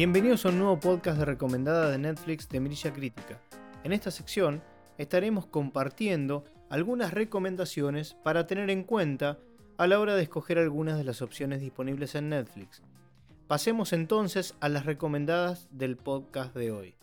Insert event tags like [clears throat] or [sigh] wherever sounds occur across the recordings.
Bienvenidos a un nuevo podcast de recomendada de Netflix de Mirilla Crítica. En esta sección estaremos compartiendo algunas recomendaciones para tener en cuenta a la hora de escoger algunas de las opciones disponibles en Netflix. Pasemos entonces a las recomendadas del podcast de hoy.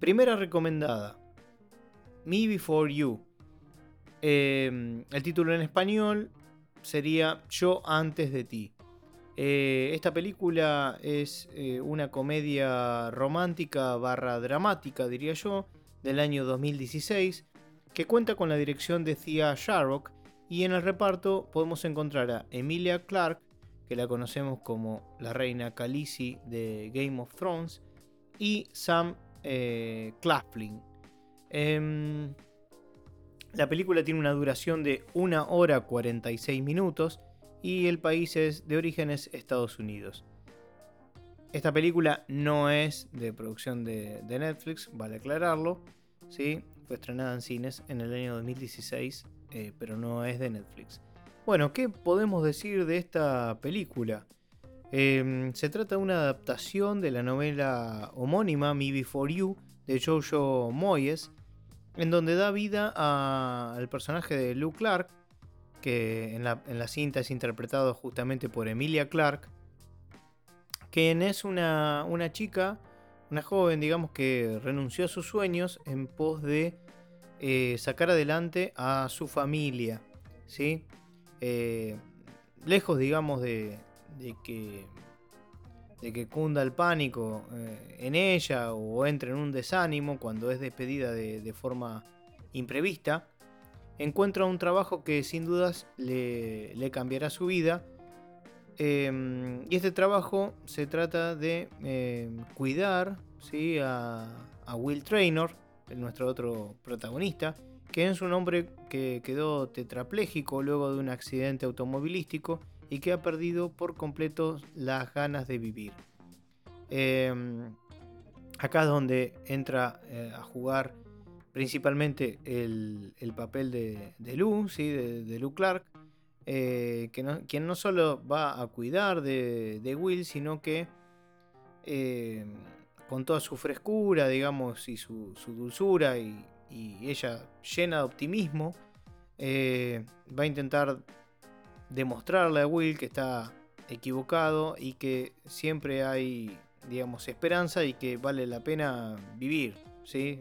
Primera recomendada, Me Before You. Eh, el título en español sería Yo antes de ti. Eh, esta película es eh, una comedia romántica barra dramática, diría yo, del año 2016, que cuenta con la dirección de Thea Sharrock y en el reparto podemos encontrar a Emilia Clarke, que la conocemos como la reina Khaleesi de Game of Thrones, y Sam eh, Claflin. Em, la película tiene una duración de 1 hora 46 minutos y el país es de orígenes Estados Unidos. Esta película no es de producción de, Netflix, vale aclararlo. ¿sí? Fue estrenada en cines en el año 2016, eh, pero no es de Netflix. Bueno, ¿qué podemos decir de esta película? Em, se trata de una adaptación de la novela homónima Me Before You de Jojo Moyes, en donde da vida al personaje de Luke Clark, que en la, cinta es interpretado justamente por Emilia Clark, quien es una, chica, una joven, digamos, que renunció a sus sueños en pos de eh, sacar adelante a su familia, ¿sí? Eh, lejos, digamos, de, que de que cunda el pánico eh, en ella o entre en un desánimo cuando es despedida de forma imprevista, encuentra un trabajo que sin dudas le, cambiará su vida. Em, y este trabajo se trata de em, cuidar ¿sí? a, Will Traynor, nuestro otro protagonista, que es un hombre que quedó tetrapléjico luego de un accidente automovilístico y que ha perdido por completo las ganas de vivir. Em, acá es donde entra eh, a jugar principalmente el, papel de, de Lou, ¿sí? de, Lou Clark, eh, que no, quien no solo va a cuidar de, Will, sino que eh, con toda su frescura, digamos, y su, dulzura, y, ella llena de optimismo, eh, va a intentar demostrarle a Will que está equivocado y que siempre hay, digamos, esperanza y que vale la pena vivir, ¿sí?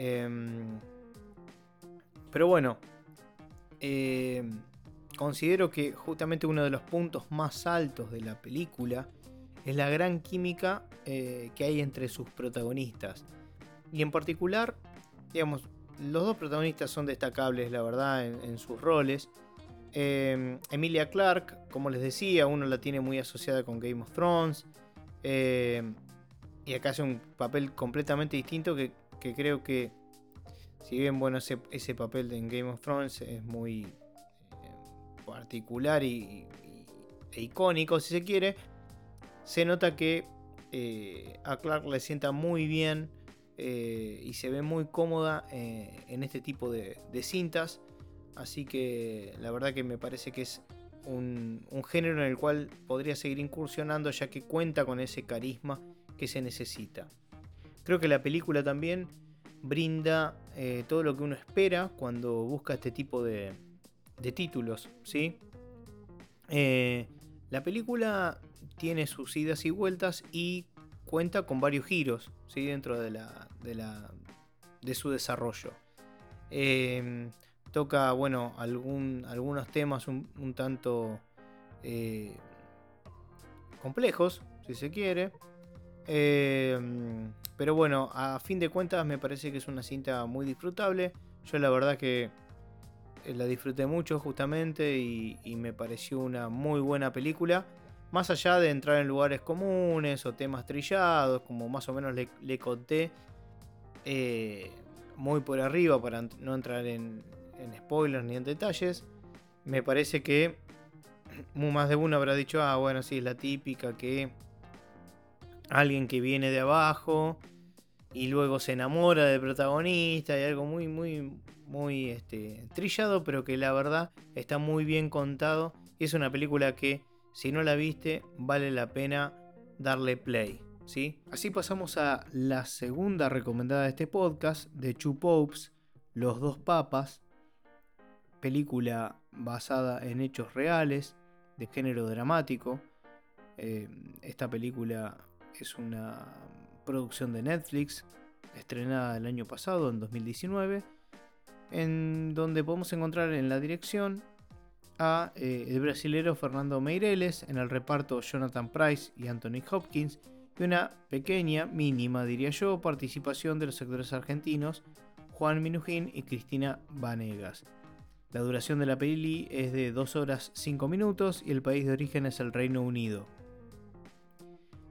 Em, pero bueno, em, considero que justamente uno de los puntos más altos de la película es la gran química eh, que hay entre sus protagonistas. Y en particular, digamos, los dos protagonistas son destacables, la verdad, en, sus roles. Em, Emilia Clark, como les decía, uno la tiene muy asociada con Game of Thrones. y acá hace un papel completamente distinto que que creo que, si bien bueno, ese, ese papel en Game of Thrones es muy eh, particular y, e icónico, si se quiere, se nota que eh, a Clark le sienta muy bien eh, y se ve muy cómoda en este tipo de, cintas. Así que la verdad que me parece que es un, un, género en el cual podría seguir incursionando ya que cuenta con ese carisma que se necesita. Creo que la película también brinda eh, todo lo que uno espera cuando busca este tipo de, títulos, ¿sí? Eh, la película tiene sus idas y vueltas y cuenta con varios giros, ¿sí? Dentro de, la, de, su desarrollo. Eh, toca, bueno, algún, algunos temas un, un tanto complejos, si se quiere. Pero bueno, a fin de cuentas me parece que es una cinta muy disfrutable. Yo la verdad que eh, la disfruté mucho justamente y, me pareció una muy buena película. Más allá de entrar en lugares comunes o temas trillados, como más o menos le, conté eh, muy por arriba para no entrar en, en spoilers ni en detalles, me parece que [clears throat] más de uno habrá dicho, ah, bueno, sí, es la típica que alguien que viene de abajo y luego se enamora del protagonista y algo muy, muy, muy este, trillado, pero que la verdad está muy bien contado. Y es una película que, si no la viste, vale la pena darle play. ¿sí? Así pasamos a la segunda recomendada de este podcast, de Two Popes, Los dos Papas, película basada en hechos reales, de género dramático. Eh, esta película es una producción de Netflix, estrenada el año pasado, en 2019, en donde podemos encontrar en la dirección a eh, el brasilero Fernando Meireles, en el reparto Jonathan Price y Anthony Hopkins, y una pequeña, mínima diría yo, participación de los actores argentinos Juan Minujín y Cristina Vanegas. La duración de la peli es de 2 horas 5 minutos y el país de origen es el Reino Unido.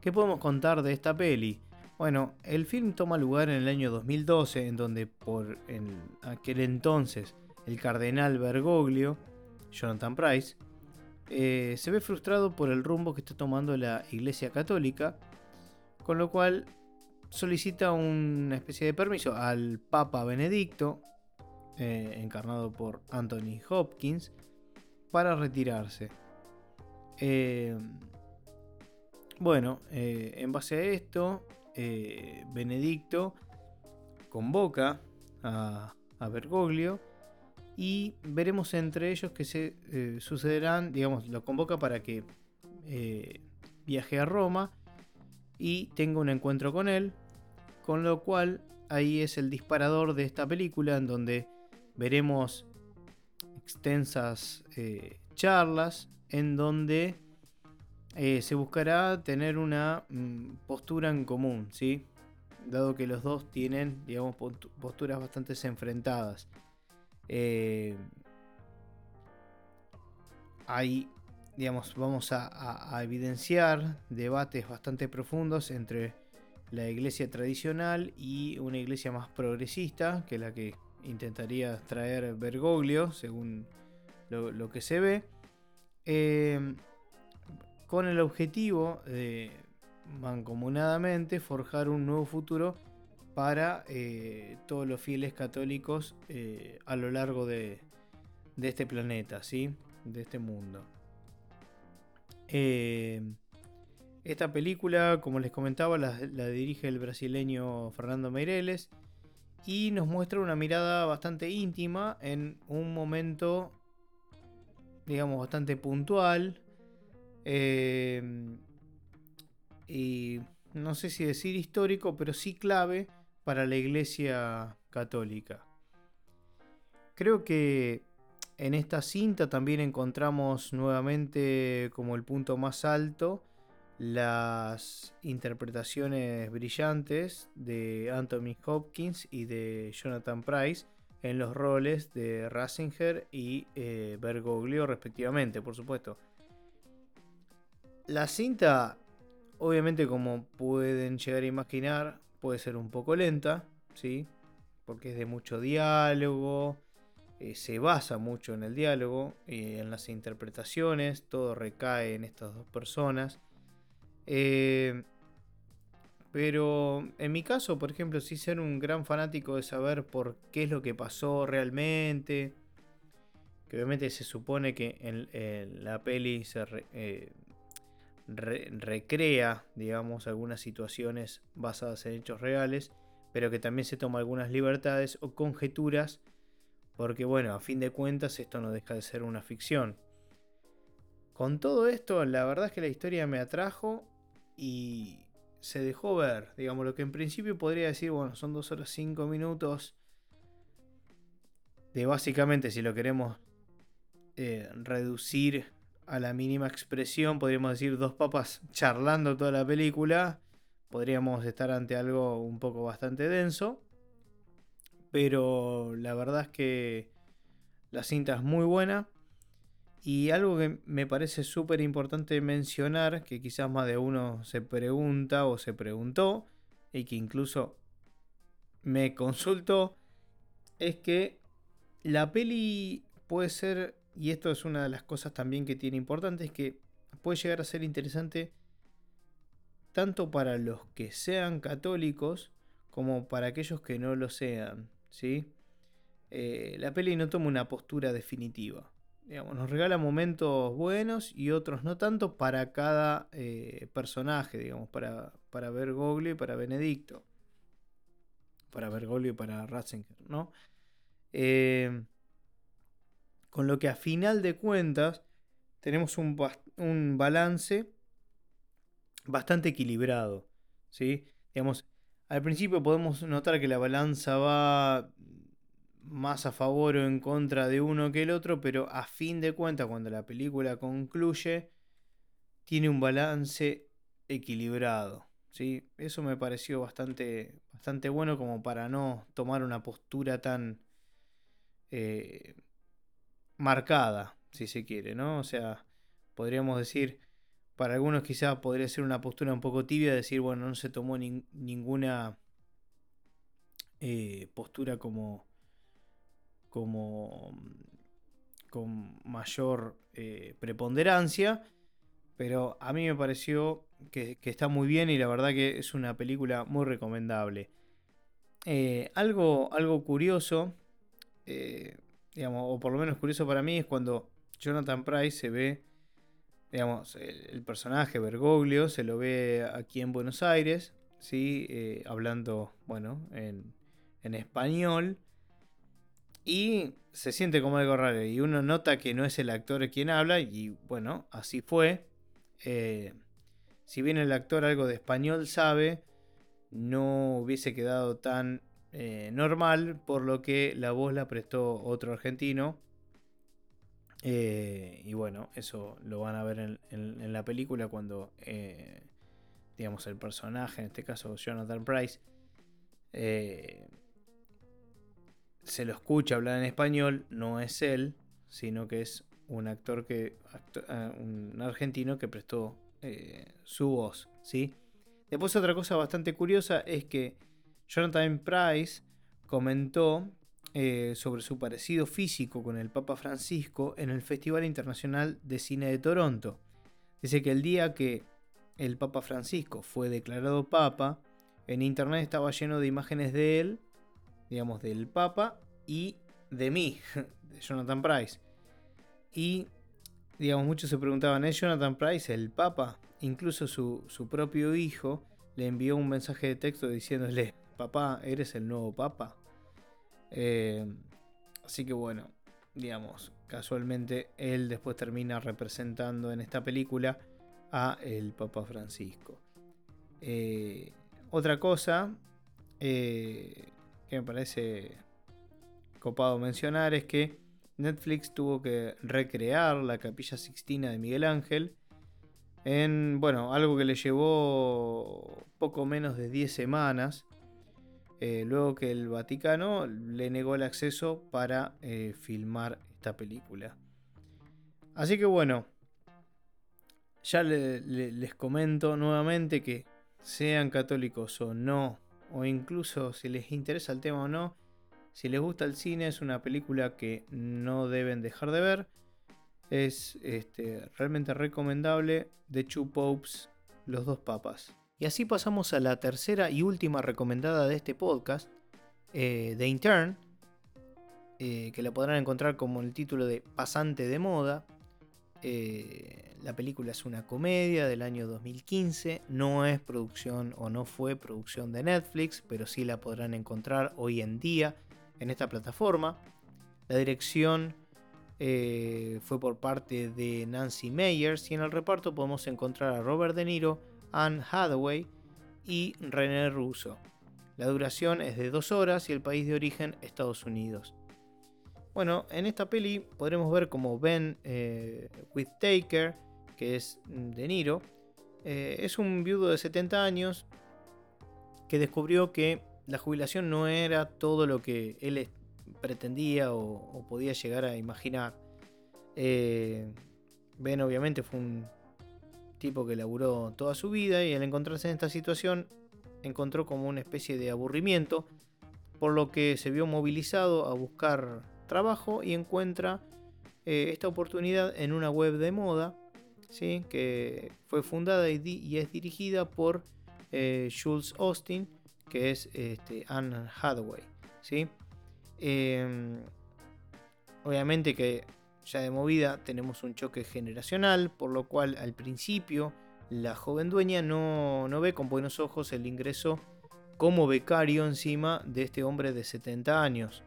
¿Qué podemos contar de esta peli? Bueno, el film toma lugar en el año 2012, en donde por aquel entonces el cardenal Bergoglio Jonathan Price, eh, se ve frustrado por el rumbo que está tomando la Iglesia Católica, con lo cual solicita una especie de permiso al Papa Benedicto, eh, encarnado por Anthony Hopkins, para retirarse. Eh, bueno, en base a esto, Benedicto convoca a, Bergoglio y veremos entre ellos que se eh, sucederán, digamos, lo convoca para que eh, viaje a Roma y tenga un encuentro con él, con lo cual ahí es el disparador de esta película en donde veremos extensas eh, charlas en donde se buscará tener una mm, postura en común, ¿sí? dado que los dos tienen, digamos, posturas bastante enfrentadas. Eh, ahí, digamos, vamos a, evidenciar debates bastante profundos entre la iglesia tradicional y una iglesia más progresista, que la que intentaría traer Bergoglio, según lo, que se ve, eh, con el objetivo de mancomunadamente forjar un nuevo futuro para eh, todos los fieles católicos eh, a lo largo de, este planeta, ¿sí? de este mundo. Eh, esta película, como les comentaba, la, dirige el brasileño Fernando Meireles y nos muestra una mirada bastante íntima en un momento, digamos, bastante puntual. Y no sé si decir histórico, pero sí clave para la Iglesia Católica. Creo que en esta cinta también encontramos nuevamente como el punto más alto las interpretaciones brillantes de Anthony Hopkins y de Jonathan Price en los roles de Ratzinger y eh, Bergoglio respectivamente, por supuesto. La cinta, obviamente como pueden llegar a imaginar, puede ser un poco lenta, ¿sí? Porque es de mucho diálogo, eh, se basa mucho en el diálogo y en las interpretaciones, todo recae en estas dos personas. Eh, pero en mi caso, por ejemplo, sí ser un gran fanático de saber por qué es lo que pasó realmente. Que obviamente se supone que en, la peli se, eh, recrea, digamos, algunas situaciones basadas en hechos reales, pero que también se toma algunas libertades o conjeturas, porque bueno, a fin de cuentas esto no deja de ser una ficción. Con todo esto, la verdad es que la historia me atrajo y se dejó ver, digamos, lo que en principio podría decir, bueno, son dos horas cinco minutos de básicamente, si lo queremos eh, reducir a la mínima expresión, podríamos decir dos papas charlando toda la película, podríamos estar ante algo un poco bastante denso. Pero la verdad es que la cinta es muy buena. Y algo que me parece súper importante mencionar, que quizás más de uno se pregunta o se preguntó, y que incluso me consultó, es que la peli puede ser y esto es una de las cosas también que tiene importante, es que puede llegar a ser interesante tanto para los que sean católicos como para aquellos que no lo sean, ¿sí? Eh, la peli no toma una postura definitiva. digamos, nos regala momentos buenos y otros no tanto para cada eh, personaje, digamos, para, para Bergoglio y para Benedicto. Para Bergoglio y para Ratzinger, ¿no? Eh, con lo que a final de cuentas tenemos un, un balance bastante equilibrado, ¿sí? Digamos, al principio podemos notar que la balanza va más a favor o en contra de uno que el otro, pero a fin de cuentas, cuando la película concluye, tiene un balance equilibrado. ¿sí? Eso me pareció bastante, bastante bueno como para no tomar una postura tan eh, marcada, si se quiere, ¿no? O sea, podríamos decir, para algunos quizás podría ser una postura un poco tibia, decir, bueno, no se tomó ninguna eh, postura como como con mayor eh, preponderancia, pero a mí me pareció que, está muy bien y la verdad que es una película muy recomendable. Eh, algo, algo curioso, digamos, o por lo menos curioso para mí, es cuando Jonathan Price se ve, digamos, el, personaje Bergoglio se lo ve aquí en Buenos Aires, ¿sí? hablando, bueno, en, en español y se siente como algo raro. Y uno nota que no es el actor quien habla. Y bueno, así fue. Eh, si bien el actor algo de español sabe, no hubiese quedado tan eh, normal. Por lo que la voz la prestó otro argentino. Eh, y bueno, eso lo van a ver en, la película cuando, digamos, el personaje, en este caso Jonathan Price, se lo escucha hablar en español, no es él, sino que es un actor que. Ah, un argentino que prestó eh, su voz. ¿sí? Después, otra cosa bastante curiosa es que Jonathan Price comentó eh, sobre su parecido físico con el Papa Francisco en el Festival Internacional de Cine de Toronto. Dice que el día que el Papa Francisco fue declarado Papa, en internet estaba lleno de imágenes de él digamos, del Papa y de mí, [laughs] de Jonathan Price. Y, digamos, muchos se preguntaban, ¿es Jonathan Price el Papa? Incluso su, propio hijo le envió un mensaje de texto diciéndole, papá, ¿eres el nuevo Papa? Eh, así que bueno, digamos, casualmente él después termina representando en esta película a el Papa Francisco. Eh, otra cosa, eh, que me parece copado mencionar es que Netflix tuvo que recrear la capilla sixtina de Miguel Ángel en, bueno, algo que le llevó poco menos de 10 semanas, eh, luego que el Vaticano le negó el acceso para eh, filmar esta película. Así que bueno, ya les comento nuevamente que sean católicos o no o incluso si les interesa el tema o no, si les gusta el cine es una película que no deben dejar de ver. Es este, realmente recomendable. The Two Popes, Los Dos Papas. Y así pasamos a la tercera y última recomendada de este podcast, eh, The Intern, eh, que la podrán encontrar como el título de Pasante de Moda. Eh, la película es una comedia del año 2015, no es producción o no fue producción de Netflix, pero sí la podrán encontrar hoy en día en esta plataforma. La dirección eh, fue por parte de Nancy Meyers y en el reparto podemos encontrar a Robert De Niro, Anne Hathaway y René Russo. La duración es de dos horas y el país de origen Estados Unidos. Bueno, en esta peli podremos ver como Ben eh, Whittaker, que es De Niro, eh, es un viudo de 70 años que descubrió que la jubilación no era todo lo que él pretendía o, podía llegar a imaginar. Eh, ben obviamente fue un tipo que laburó toda su vida y al encontrarse en esta situación encontró como una especie de aburrimiento, por lo que se vio movilizado a buscar trabajo y encuentra eh, esta oportunidad en una web de moda, ¿sí? que fue fundada y, es dirigida por eh, Jules Austin, que es este, Anne Hathaway. ¿sí? Em, obviamente que ya de movida tenemos un choque generacional, por lo cual al principio la joven dueña no, ve con buenos ojos el ingreso como becario encima de este hombre de 70 años.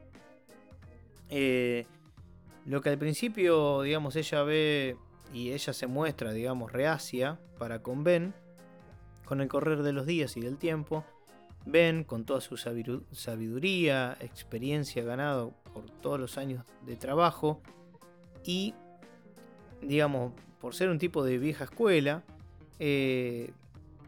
Eh, lo que al principio, digamos, ella ve y ella se muestra, digamos, reacia para con Ben, con el correr de los días y del tiempo, Ben, con toda su sabiduría, experiencia ganado por todos los años de trabajo y, digamos, por ser un tipo de vieja escuela, eh,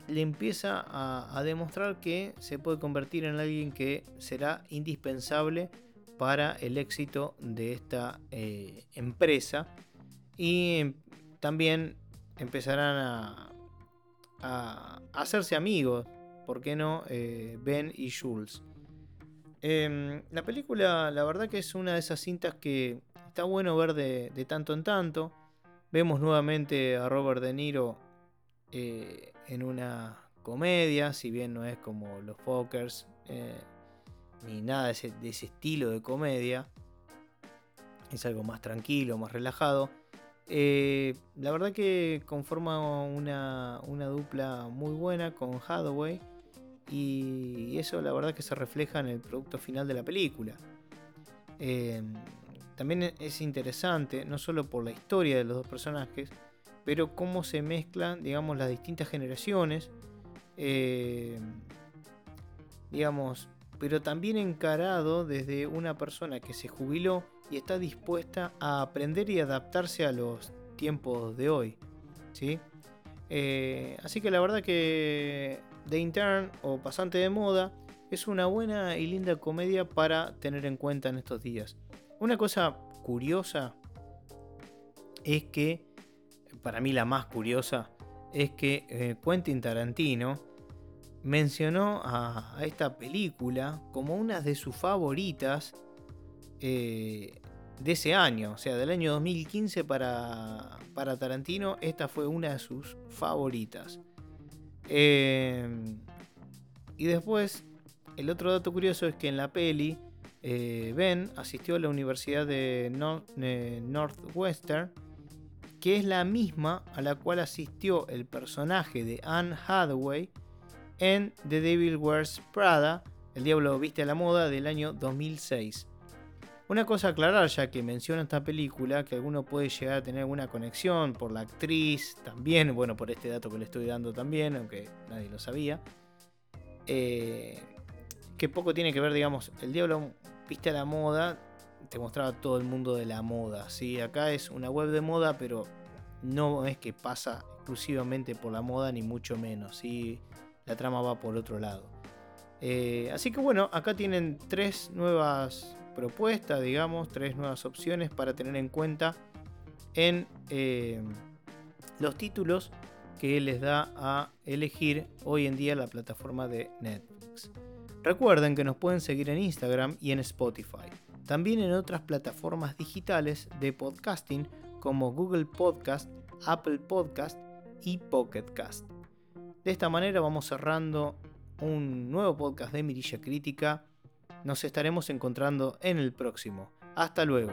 le empieza a, demostrar que se puede convertir en alguien que será indispensable para el éxito de esta eh, empresa y también empezarán a, hacerse amigos, ¿por qué no? Eh, ben y Jules. Em, la película, la verdad que es una de esas cintas que está bueno ver de, tanto en tanto. Vemos nuevamente a Robert De Niro eh, en una comedia, si bien no es como los Fokers, eh, ni nada de ese, estilo de comedia. Es algo más tranquilo, más relajado. Eh, la verdad que conforma una, dupla muy buena con Hathaway y eso la verdad que se refleja en el producto final de la película. Eh, también es interesante, no solo por la historia de los dos personajes, pero cómo se mezclan, digamos, las distintas generaciones. Eh, digamos, pero también encarado desde una persona que se jubiló y está dispuesta a aprender y adaptarse a los tiempos de hoy. ¿sí? Eh, así que la verdad que The Intern o Pasante de Moda es una buena y linda comedia para tener en cuenta en estos días. Una cosa curiosa es que, para mí la más curiosa, es que eh, Quentin Tarantino mencionó a, esta película como una de sus favoritas eh, de ese año, o sea, del año 2015 para, para Tarantino, esta fue una de sus favoritas. Em, y después, el otro dato curioso es que en la peli, eh, Ben asistió a la Universidad de Northwestern, que es la misma a la cual asistió el personaje de Anne Hathaway en The Devil Wears Prada, El Diablo Viste a la Moda del año 2006. Una cosa a aclarar, ya que menciona esta película, que alguno puede llegar a tener alguna conexión por la actriz, también, bueno, por este dato que le estoy dando también, aunque nadie lo sabía. Eh, que poco tiene que ver, digamos, el diablo viste a la moda, te mostraba todo el mundo de la moda. ¿sí? Acá es una web de moda, pero no es que pasa exclusivamente por la moda, ni mucho menos. ¿sí? La trama va por otro lado. Eh, así que bueno, acá tienen tres nuevas propuesta, digamos, tres nuevas opciones para tener en cuenta en eh, los títulos que les da a elegir hoy en día la plataforma de Netflix. Recuerden que nos pueden seguir en Instagram y en Spotify. También en otras plataformas digitales de podcasting como Google Podcast, Apple Podcast y Pocket Cast. De esta manera vamos cerrando un nuevo podcast de Mirilla Crítica nos estaremos encontrando en el próximo. Hasta luego.